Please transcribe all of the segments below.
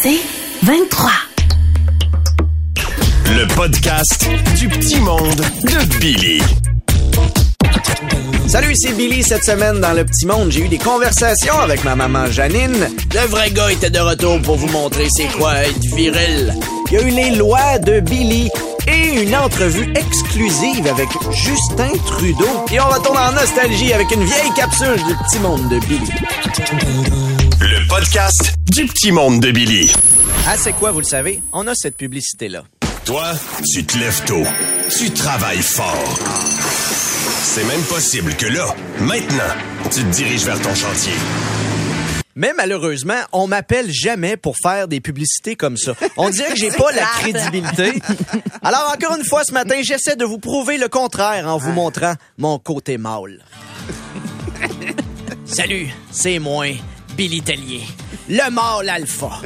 C'est 23. Le podcast du petit monde de Billy. Salut, c'est Billy. Cette semaine, dans Le Petit Monde, j'ai eu des conversations avec ma maman Janine. Le vrai gars était de retour pour vous montrer c'est quoi être viril. Il y a eu les lois de Billy et une entrevue exclusive avec Justin Trudeau. Et on retourne en nostalgie avec une vieille capsule du Petit Monde de Billy. Podcast du petit monde de Billy. Ah, c'est quoi, vous le savez? On a cette publicité-là. Toi, tu te lèves tôt. Tu travailles fort. C'est même possible que là, maintenant, tu te diriges vers ton chantier. Mais malheureusement, on m'appelle jamais pour faire des publicités comme ça. On dirait que j'ai pas la crédibilité. Alors encore une fois ce matin, j'essaie de vous prouver le contraire en vous montrant mon côté mâle. Salut, c'est moi, Billy Tellier, le mâle alpha.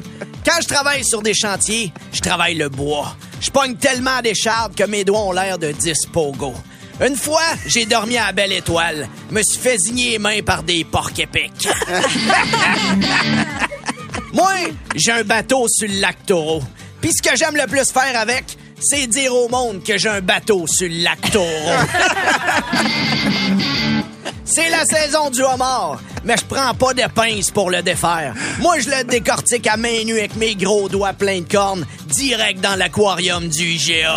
Quand je travaille sur des chantiers, je travaille le bois. Je pogne tellement d'écharpes que mes doigts ont l'air de 10 pogo. Une fois, j'ai dormi à la Belle Étoile. Me suis fait zigner les mains par des porcs épics. Moi, j'ai un bateau sur le lac Taureau. Puis ce que j'aime le plus faire avec, c'est dire au monde que j'ai un bateau sur le lac Taureau. C'est la saison du homard, mais je prends pas de pince pour le défaire. Moi, je le décortique à main nue avec mes gros doigts pleins de cornes, direct dans l'aquarium du IGA.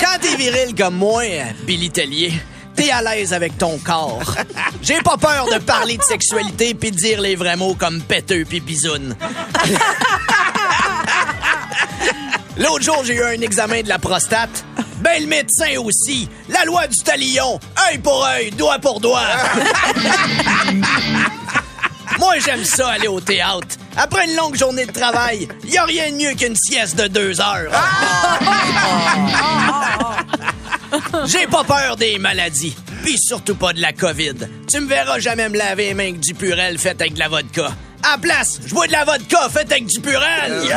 Quand t'es viril comme moi, Billy Tellier, t'es à l'aise avec ton corps. J'ai pas peur de parler de sexualité puis de dire les vrais mots comme péteux puis bisoune. L'autre jour, j'ai eu un examen de la prostate. Ben, le médecin aussi. La loi du talion. œil pour œil, doigt pour doigt. Moi, j'aime ça aller au théâtre. Après une longue journée de travail, y a rien de mieux qu'une sieste de deux heures. J'ai pas peur des maladies, puis surtout pas de la COVID. Tu me verras jamais me laver les mains avec du purel fait avec de la vodka. À la place, je bois de la vodka faite avec du purel.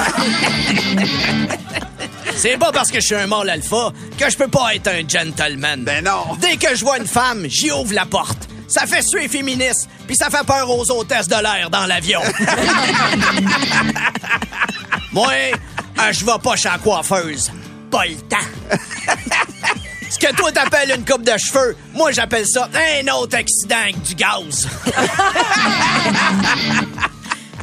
C'est pas parce que je suis un mâle alpha que je peux pas être un gentleman. Ben non. Dès que je vois une femme, j'y ouvre la porte. Ça fait suer féministe, puis ça fait peur aux hôtesses de l'air dans l'avion. Moi, euh, je vais pas chez la coiffeuse. Pas le temps. Ce que toi t'appelles une coupe de cheveux, moi j'appelle ça un autre accident avec du gaz.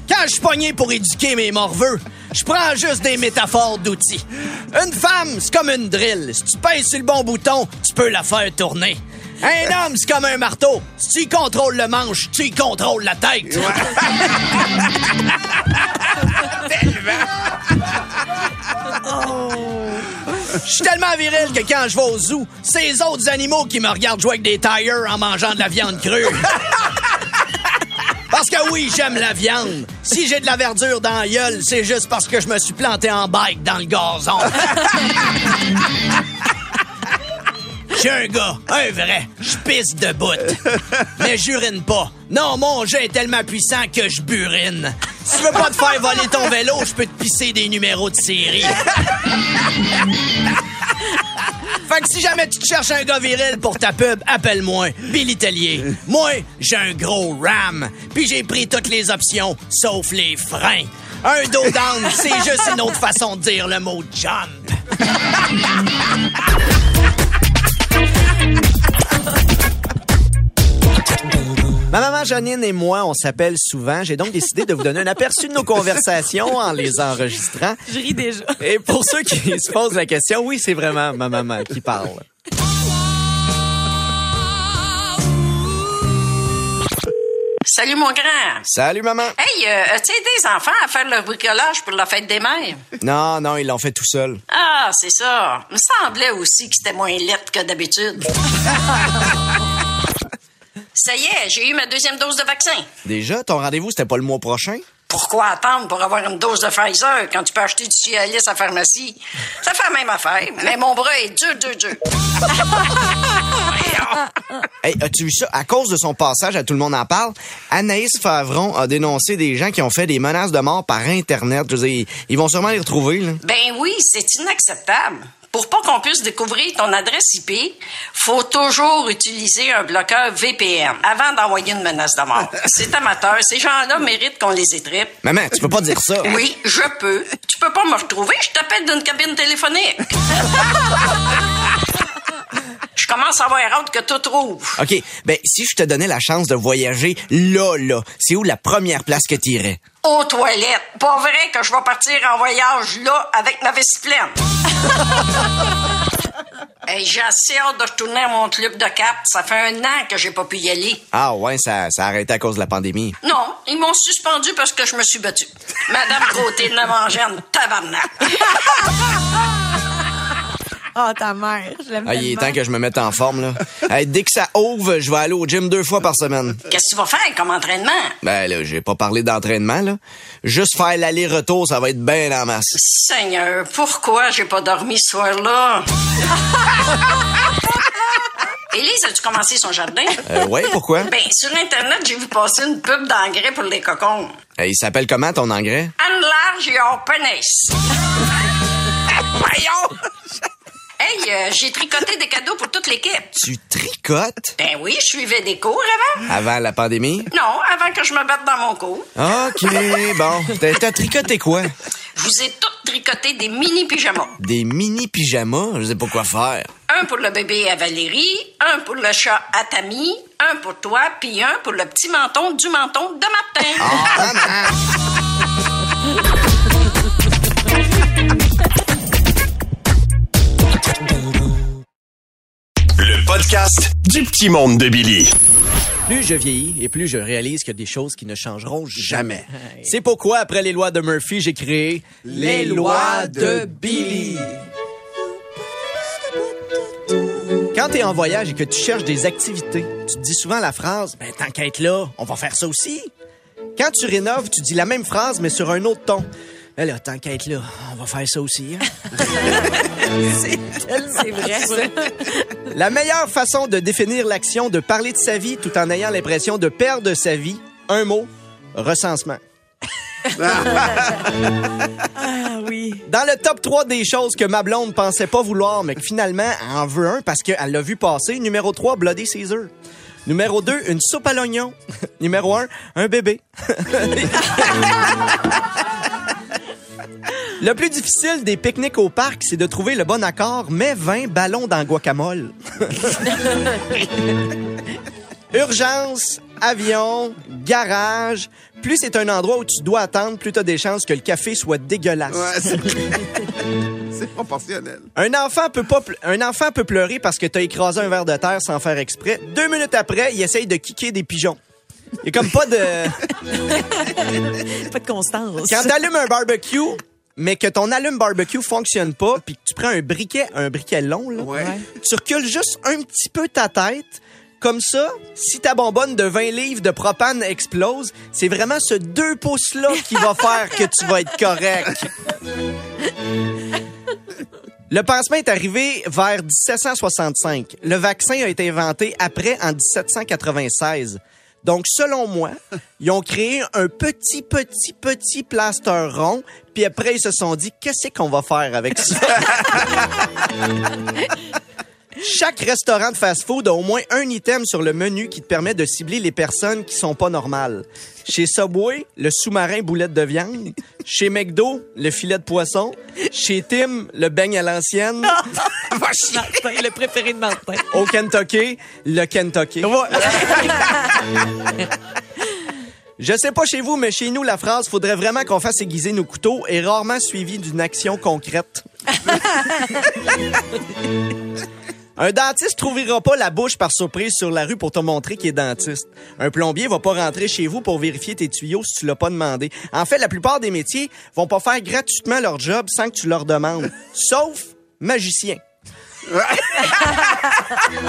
Quand je suis pogné pour éduquer mes morveux, je prends juste des métaphores d'outils. Une femme, c'est comme une drill. Si tu pèses sur le bon bouton, tu peux la faire tourner. Un homme, c'est comme un marteau. Si tu y contrôles le manche, tu y contrôles la tête. Je suis tellement viril que quand je vais au zoo, c'est les autres animaux qui me regardent jouer avec des tires en mangeant de la viande crue. Oui, j'aime la viande. Si j'ai de la verdure dans la gueule, c'est juste parce que je me suis planté en bike dans le gazon. J'ai un gars, un vrai, je pisse de bout. Mais j'urine pas. Non, mon jet est tellement puissant que je burine. Si tu veux pas te faire voler ton vélo, je peux te pisser des numéros de série. Fait que si jamais tu te cherches un gars viril pour ta pub, appelle-moi Billy Tellier. Moi, j'ai un gros RAM, puis j'ai pris toutes les options, sauf les freins. Un dos down, c'est juste une autre façon de dire le mot jump. Ma maman Janine et moi, on s'appelle souvent. J'ai donc décidé de vous donner un aperçu de nos conversations en les enregistrant. Je ris déjà. Et pour ceux qui se posent la question, oui, c'est vraiment ma maman qui parle. Salut, mon grand. Salut, maman. Hey, euh, as-tu aidé les enfants à faire le bricolage pour la fête des mères? Non, non, ils l'ont fait tout seul. Ah, c'est ça. Me semblait aussi que c'était moins lettre que d'habitude. ça y est, j'ai eu ma deuxième dose de vaccin. Déjà, ton rendez-vous, c'était pas le mois prochain? Pourquoi attendre pour avoir une dose de Pfizer quand tu peux acheter du Cialis à la pharmacie? Ça fait la même affaire, mais mon bras est dur, dur, dur. Hey, as-tu vu ça? À cause de son passage à Tout le monde en parle, Anaïs Favron a dénoncé des gens qui ont fait des menaces de mort par Internet. Je veux dire, ils vont sûrement les retrouver, là. Ben oui, c'est inacceptable. Pour pas qu'on puisse découvrir ton adresse IP, faut toujours utiliser un bloqueur VPN avant d'envoyer une menace de mort. C'est amateur. Ces gens-là méritent qu'on les étripe. Maman, tu peux pas dire ça. Oui, je peux. Tu peux pas me retrouver, je t'appelle d'une cabine téléphonique. Je commence à avoir hâte que tout trouve. OK, ben si je te donnais la chance de voyager là, là, c'est où la première place que t'irais? Aux toilettes. Pas vrai que je vais partir en voyage là avec ma vessie pleine. Hey, j'ai assez hâte de retourner à mon club de cap. Ça fait un an que j'ai pas pu y aller. Ah ouais, ça, ça a arrêté à cause de la pandémie. Non, ils m'ont suspendu parce que je me suis battue. Madame Côté de la manger tabarnak. Oh, ta mère, je l'aime Ah, il est temps que je me mette en forme, là. Hey, dès que ça ouvre, je vais aller au gym deux fois par semaine. Qu'est-ce que tu vas faire comme entraînement? Ben là, j'ai pas parlé d'entraînement, là. Juste faire l'aller-retour, ça va être bien en masse. Seigneur, pourquoi j'ai pas dormi ce soir-là? Élise, as-tu commencé son jardin? Euh, ouais, pourquoi? Ben, sur Internet, j'ai vu passer une pub d'engrais pour les cocons. Hey, il s'appelle comment ton engrais? Anne large et hors pénis. Voyons! Hey, euh, j'ai tricoté des cadeaux pour toute l'équipe. Tu tricotes? Ben oui, je suivais des cours avant. Avant la pandémie? Non, avant que je me batte dans mon cours. OK, bon. T'as- tricoté quoi? Je vous ai toutes tricoté des mini pyjamas. Des mini-pyjamas? Je sais pas quoi faire. Un pour le bébé à Valérie, un pour le chat à Tammy, un pour toi, puis un pour le petit menton du menton de Martin. Ah, podcast du petit monde de Billy. Plus je vieillis et plus je réalise qu'il y a des choses qui ne changeront jamais. C'est pourquoi, après les lois de Murphy, j'ai créé Les lois de Billy. Quand t'es en voyage et que tu cherches des activités, tu te dis souvent la phrase Ben, tant qu'à être là, on va faire ça aussi. Quand tu rénoves, tu dis la même phrase, mais sur un autre ton. Là, tant qu'à être là, on va faire ça aussi. hein. C'est vrai, ça. La meilleure façon de définir l'action de parler de sa vie tout en ayant l'impression de perdre sa vie, un mot, recensement. Ah oui. Dans le top 3 des choses que ma blonde pensait pas vouloir, mais que finalement, elle en veut un parce qu'elle l'a vu passer, numéro 3, Bloody Caesar. Numéro 2, une soupe à l'oignon. numéro 1, un bébé. Le plus difficile des pique-niques au parc, c'est de trouver le bon accord, mais 20 ballons dans guacamole. Urgence, avion, garage. Plus c'est un endroit où tu dois attendre, plus t'as des chances que le café soit dégueulasse. Ouais, c'est... c'est proportionnel. Un enfant peut pas, ple- un enfant peut pleurer parce que t'as écrasé un verre de terre sans faire exprès. Deux minutes après, il essaye de kicker des pigeons. Il y a comme pas de. Pas de constance. Quand t'allumes un barbecue, mais que ton allume barbecue fonctionne pas, puis que tu prends un briquet, un briquet long, là, Ouais. tu recules juste un petit peu ta tête. Comme ça, si ta bonbonne de 20 livres de propane explose, c'est vraiment ce deux pouces-là qui va faire que tu vas être correct. Le pansement est arrivé vers 1765. Le vaccin a été inventé après en 1796. Donc, selon moi, ils ont créé un petit, petit, petit plaster rond, puis après, ils se sont dit, qu'est-ce qu'on va faire avec ça? Chaque restaurant de fast-food a au moins un item sur le menu qui te permet de cibler les personnes qui sont pas normales. Chez Subway, le sous-marin boulette de viande. Chez McDo, le filet de poisson. Chez Tim, le beigne à l'ancienne. Martin, le préféré de Martin. Au Kentucky, le Kentucky. Je sais pas chez vous, mais chez nous, la phrase faudrait vraiment qu'on fasse aiguiser nos couteaux est rarement suivie d'une action concrète. Un dentiste trouvera pas la bouche par surprise sur la rue pour te montrer qu'il est dentiste. Un plombier va pas rentrer chez vous pour vérifier tes tuyaux si tu l'as pas demandé. En fait, la plupart des métiers vont pas faire gratuitement leur job sans que tu leur demandes. Sauf magicien.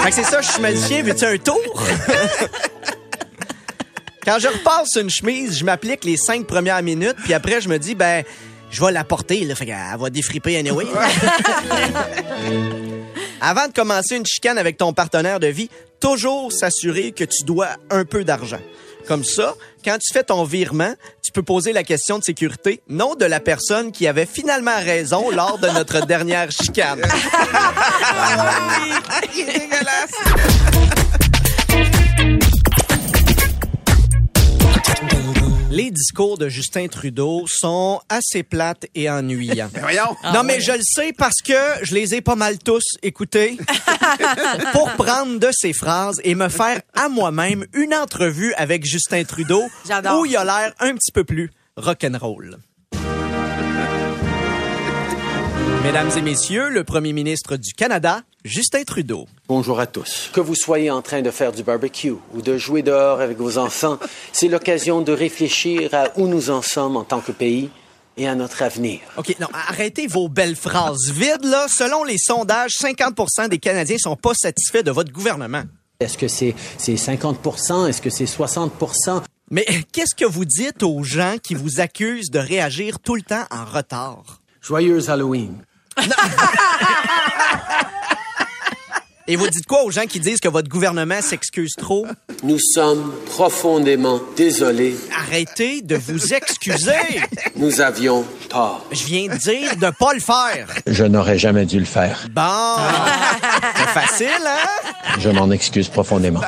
Fait que c'est ça, je suis magicien, veux-tu un tour? Quand je repasse une chemise, je m'applique les cinq premières minutes, puis après, je me dis, ben, je vais la porter, là, fait qu'elle va défriper anyway. Avant de commencer une chicane avec ton partenaire de vie, toujours s'assurer que tu dois un peu d'argent. Comme ça, quand tu fais ton virement, tu peux poser la question de sécurité, non de la personne qui avait finalement raison lors de notre dernière chicane. Dégueulasse. Les discours de Justin Trudeau sont assez plates et ennuyants. Mais voyons. non, mais je le sais parce que je les ai pas mal tous écoutés pour prendre de ses phrases et me faire à moi-même une entrevue avec Justin Trudeau J'adore. où il a l'air un petit peu plus rock'n'roll. Mesdames et messieurs, le premier ministre du Canada, Justin Trudeau. Bonjour à tous. Que vous soyez en train de faire du barbecue ou de jouer dehors avec vos enfants, c'est l'occasion de réfléchir à où nous en sommes en tant que pays et à notre avenir. OK, non, arrêtez vos belles phrases vides, là. Selon les sondages, 50% des Canadiens sont pas satisfaits de votre gouvernement. Est-ce que c'est c'est 50% Est-ce que c'est 60% Mais qu'est-ce que vous dites aux gens qui vous accusent de réagir tout le temps en retard? Joyeux Halloween. Et vous dites quoi aux gens qui disent que votre gouvernement s'excuse trop? Nous sommes profondément désolés. Arrêtez de vous excuser. Nous avions tort. Je viens de dire de pas le faire. Je n'aurais jamais dû le faire. Bon. C'est facile, hein? Je m'en excuse profondément.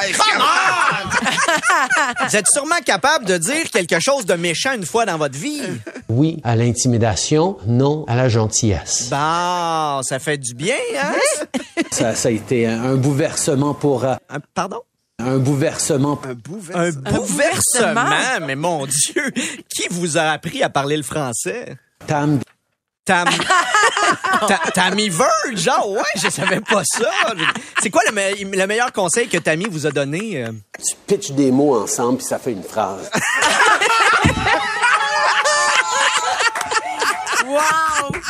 Vous êtes sûrement capable de dire quelque chose de méchant une fois dans votre vie. Oui à l'intimidation, non à la gentillesse. Bon, ça fait du bien, hein? Ça, ça a été un, un bouleversement pour... euh, Un- pardon? un bouleversement Un. Un bouleversement? bouleversement, mais mon Dieu, qui vous a appris à parler le français? Tam Tam... Ta- Tammy Verge, genre, ouais, je savais pas ça. C'est quoi le, me- le meilleur conseil que Tammy vous a donné? euh? Tu pitches des mots ensemble puis ça fait une phrase.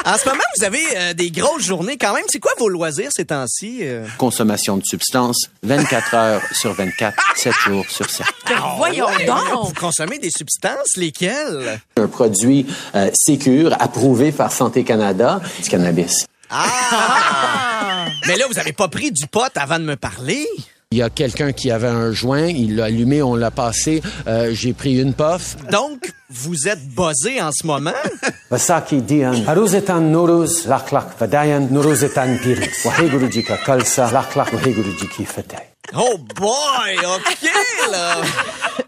En ce moment, vous avez euh, des grosses journées quand même. C'est quoi vos loisirs ces temps-ci? euh? Consommation de substances, 24 heures sur 24, 7 jours sur 7. Ben, voyons Ouais, donc. Vous consommez des substances, lesquelles? Un produit euh, sécure, approuvé par Santé Canada, du cannabis. Ah! Mais là, vous avez pas pris du pot avant de me parler? Il y a quelqu'un qui avait un joint, il l'a allumé, on l'a passé, euh, j'ai pris une puff. Donc, vous êtes buzzé en ce moment? Vasaki dian, haruzetan nuruz, laklak vadayan, nuruzetan piris. Wahegurujika kalsa, laklak wahegurujiki fetay. Oh boy, OK, là!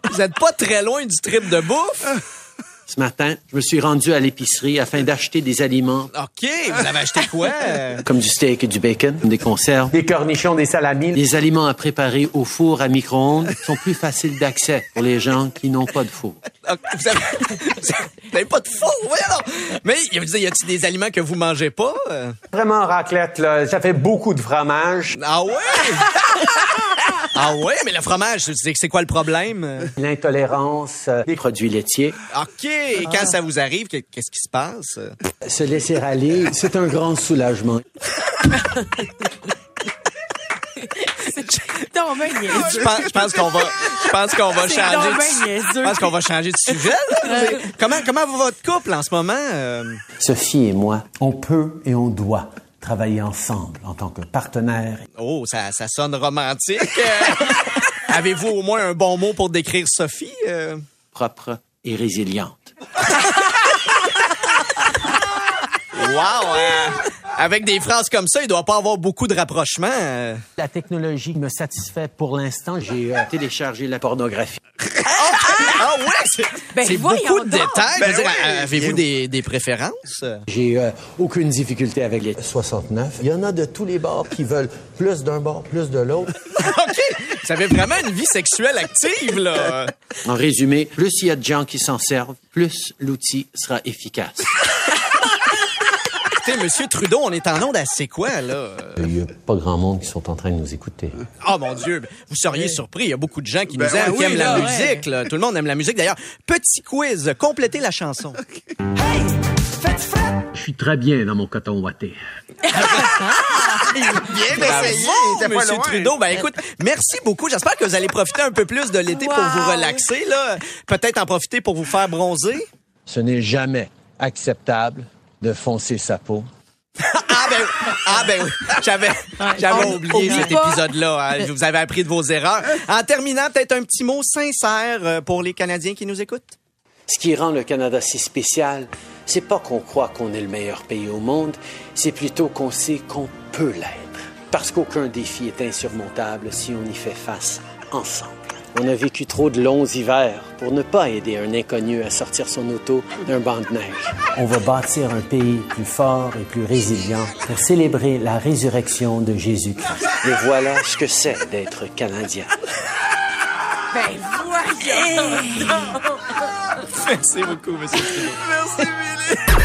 Vous êtes pas très loin du trip de bouffe? Ce matin, je me suis rendu à l'épicerie afin d'acheter des aliments OK, vous avez acheté quoi? comme du steak et du bacon, des conserves, des cornichons, des salamis. Les aliments à préparer au four à micro-ondes sont plus faciles d'accès pour les gens qui n'ont pas de four. Ok, Vous avez, vous avez pas de four, voyons. Mais y a-t-il des aliments que vous mangez pas? Vraiment, raclette, là, ça fait beaucoup de fromage. Ah ouais? Ah ouais, mais le fromage, c'est c'est quoi le problème? L'intolérance, euh, Des produits laitiers. OK, et quand ça vous arrive, que- qu'est-ce qui se passe? Se laisser aller, c'est un grand soulagement. Ben niaiseux. Je pense, je pense qu'on va, je pense qu'on va changer. ben de, niaiseux. je pense qu'on va changer de sujet. Comment, comment va votre couple en ce moment? euh? Sophie et moi, on peut et on doit travailler ensemble en tant que partenaires. Oh, ça, ça sonne romantique. Euh, Avez-vous au moins un bon mot pour décrire Sophie? euh? propres et résilientes. Wow! euh, avec des phrases comme ça, il doit pas avoir beaucoup de rapprochements. euh. La technologie me satisfait pour l'instant. J'ai euh, téléchargé la pornographie. Ah ouais, c'est Ben, beaucoup de détails. Ben Avez-vous des, des préférences? J'ai euh, aucune difficulté avec les 69. Il y en a de tous les bords qui veulent plus d'un bord, plus de l'autre. OK! Vous avez vraiment une vie sexuelle active, là. En résumé, plus il y a de gens qui s'en servent, plus l'outil sera efficace. Écoutez, Monsieur Trudeau, on est en onde à c'est quoi, là? Il n'y a pas grand monde qui sont en train de nous écouter. Oh mon Dieu, vous seriez surpris. Il y a beaucoup de gens qui Ben nous aiment, qui oui, aiment la musique. là. Tout le monde aime la musique. D'ailleurs, petit quiz, complétez la chanson. Je suis très bien dans mon coton ouaté. Bien essayé. Monsieur loin. Trudeau. Ben écoute, merci beaucoup. J'espère que vous allez profiter un peu plus de l'été pour vous relaxer. là. Peut-être en profiter pour vous faire bronzer. Ce n'est jamais acceptable de foncer sa peau. Ah ben ah, ben oui. J'avais, oublié cet épisode-là. hein. Vous avez appris de vos erreurs. En terminant, peut-être un petit mot sincère euh, pour les Canadiens qui nous écoutent. Ce qui rend le Canada si spécial, c'est pas qu'on croit qu'on est le meilleur pays au monde, c'est plutôt qu'on sait qu'on peut l'être. Parce qu'aucun défi est insurmontable si on y fait face ensemble. On a vécu trop de longs hivers pour ne pas aider un inconnu à sortir son auto d'un banc de neige. On va bâtir un pays plus fort et plus résilient pour célébrer la résurrection de Jésus-Christ. Et voilà ce que c'est d'être Canadien. Ben voyons. Merci beaucoup, monsieur Trudeau. Merci, Billy.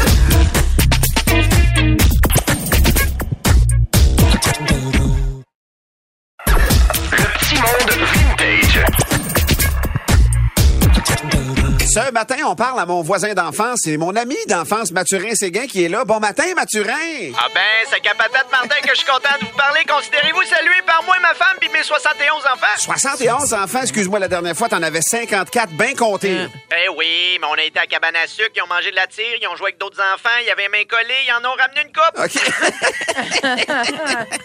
Ce matin, on parle à mon voisin d'enfance et mon ami d'enfance, Mathurin Séguin, qui est là. Bon matin, Mathurin! Ah ben, c'est qu'à patate Martin que je suis content de vous parler. Considérez-vous salué par moi et ma femme puis mes 71 enfants? 71 enfants, excuse-moi, la dernière fois, t'en avais 54, bien comptés. Ben oui, mais on a été à cabane à sucre, ils ont mangé de la tire, ils ont joué avec d'autres enfants, il y avait un main collée, ils en ont ramené une coupe. OK.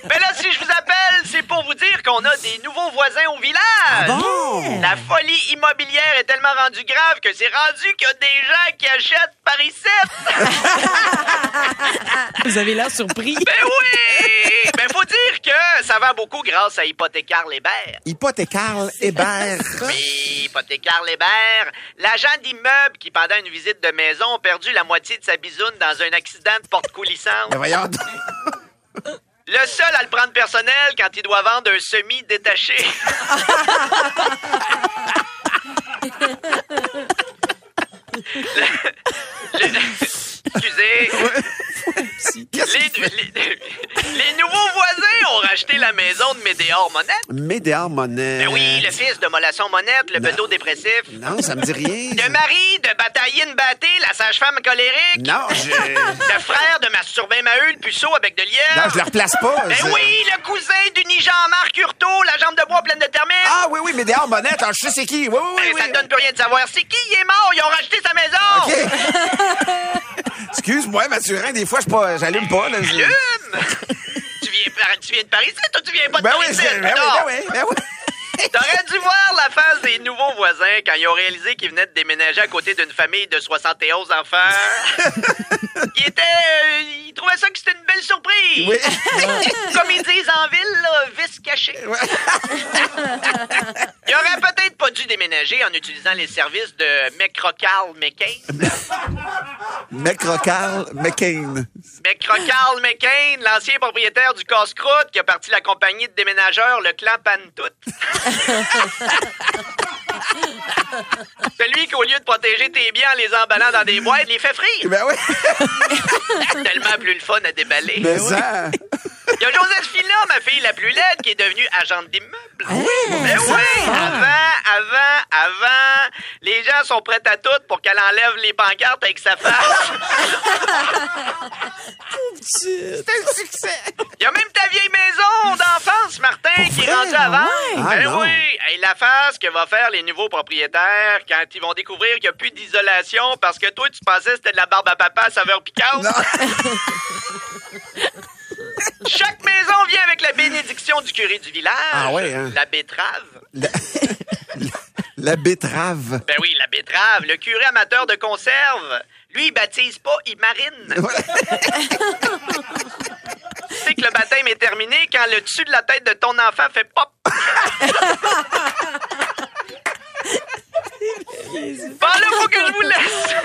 Ben là, si je vous appelle, c'est pour vous dire qu'on a des nouveaux voisins au village. bon? La folie immobilière est tellement rendue grave que c'est rendu qu'il y a des gens qui achètent par ici. Vous avez l'air surpris. Ben oui! Ben faut dire que ça va beaucoup grâce à Hypothécaire Lébert. Hypothécaire Hébert. Oui, Hypothécaire Lébert, l'agent d'immeuble qui, pendant une visite de maison, a perdu la moitié de sa bisoune dans un accident de porte coulissante. Ben voyons donc. Le seul à le prendre personnel quand il doit vendre un semi-détaché. Le- le- Les, les- les nouveaux voisins ont racheté la maison de Médéor Monette. Médéar Monnaie. Ben oui, le fils de Molasson Monette, le bedeau dépressif. Non, ça me dit rien. Le mari de Batailline Batté, la sage-femme colérique. Non, je... Le frère de Masturbain Maheu, le puceau avec de lièvre. Non, je le replace pas. Ben je- oui, le cousin d'Uni Jean-Marc Hurtaud, la jambe de bois pleine de termites. Ah oui, oui, Médéar Monnaie, attends, je sais c'est qui. Oui, oui, Ben, oui. ça te donne plus rien de savoir. C'est qui? Il est mort? Ils ont racheté sa maison. OK. Excuse-moi, Mathurin, des fois, je pas, j'allume pas. Là, Allume. tu, viens par, tu viens de Paris, toi, tu viens pas de Ben Paris. oui, c'est- ben oui, ben oui, ben oui. T'aurais dû voir la face des nouveaux voisins quand ils ont réalisé qu'ils venaient de déménager à côté d'une famille de 71 enfants. ils étaient... euh, ils trouvaient ça que c'était une belle surprise. Oui. Comme ils disent en ville, là, vice caché. Ils auraient peut-être pas dû déménager en utilisant les services de McRocarl McCain. McRocarl McCain. McRocarl McCain, l'ancien propriétaire du casse-croûte qui a parti la compagnie de déménageurs Le Clan Pantoute. Celui qui, au lieu de protéger tes biens en les emballant dans des boîtes, les fait frire. Ben oui. Tellement plus le fun à déballer. Ben ça. Il y a ma fille la plus laide, qui est devenue agente d'immeuble. Ah oui? Ben oui! Avant, avant, avant, les gens sont prêts à tout pour qu'elle enlève les pancartes avec sa face. C'est un succès. Il y a même ta vieille maison d'enfance, Martin, qui est rendue à vendre. Ah ben non. oui! Hey, la face que va faire les nouveaux propriétaires quand ils vont découvrir qu'il n'y a plus d'isolation parce que toi, tu pensais que c'était de la barbe à papa à saveur piquante. Chaque maison vient avec la bénédiction du curé du village. Ah ouais, hein? La betterave. La, la betterave. Ben oui, la betterave. Le curé amateur de conserve. Lui, il baptise pas, il marine. tu sais que le baptême est terminé quand le dessus de la tête de ton enfant fait pop. Bon, là, faut que je vous laisse.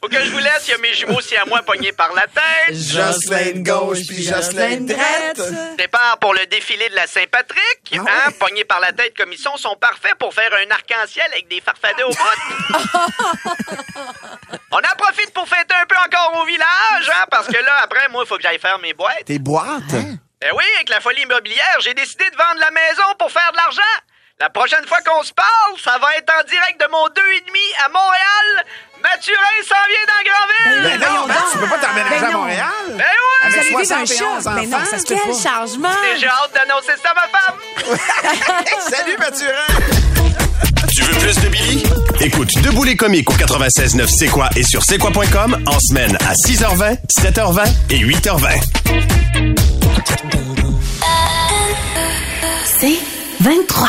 Faut que je vous laisse. Il y a mes jumeaux si à moi pognés par la tête. Jocelyne gauche puis Jocelyne droite. Départ pour le défilé de la Saint-Patrick. Ah hein, pognés par la tête comme ils sont, sont parfaits pour faire un arc-en-ciel avec des farfadets au bout. On en profite pour fêter un peu encore au village, hein, parce que là, après, moi, il faut que j'aille faire mes boîtes. Tes boîtes? Eh oui, avec la folie immobilière, j'ai décidé de vendre la maison pour faire de l'argent. La prochaine fois qu'on se parle, ça va être en direct de mon 2,5 à Montréal. Mathurin s'en vient dans Grandville. Ben non, voyons ben, tu peux pas t'emménager Ben à non. Montréal. Ben oui! Avec Vous un 71 choc. Mais non, enfants. ça se peut Quel pas. changement! J'ai hâte d'annoncer ça à ma femme. Salut, Mathurin. Tu veux plus de Billy? Écoute Debout les comiques au 96.9 C'est quoi et sur c'est quoi.com en semaine à 6h20, 7h20 et 8h20. C'est 23.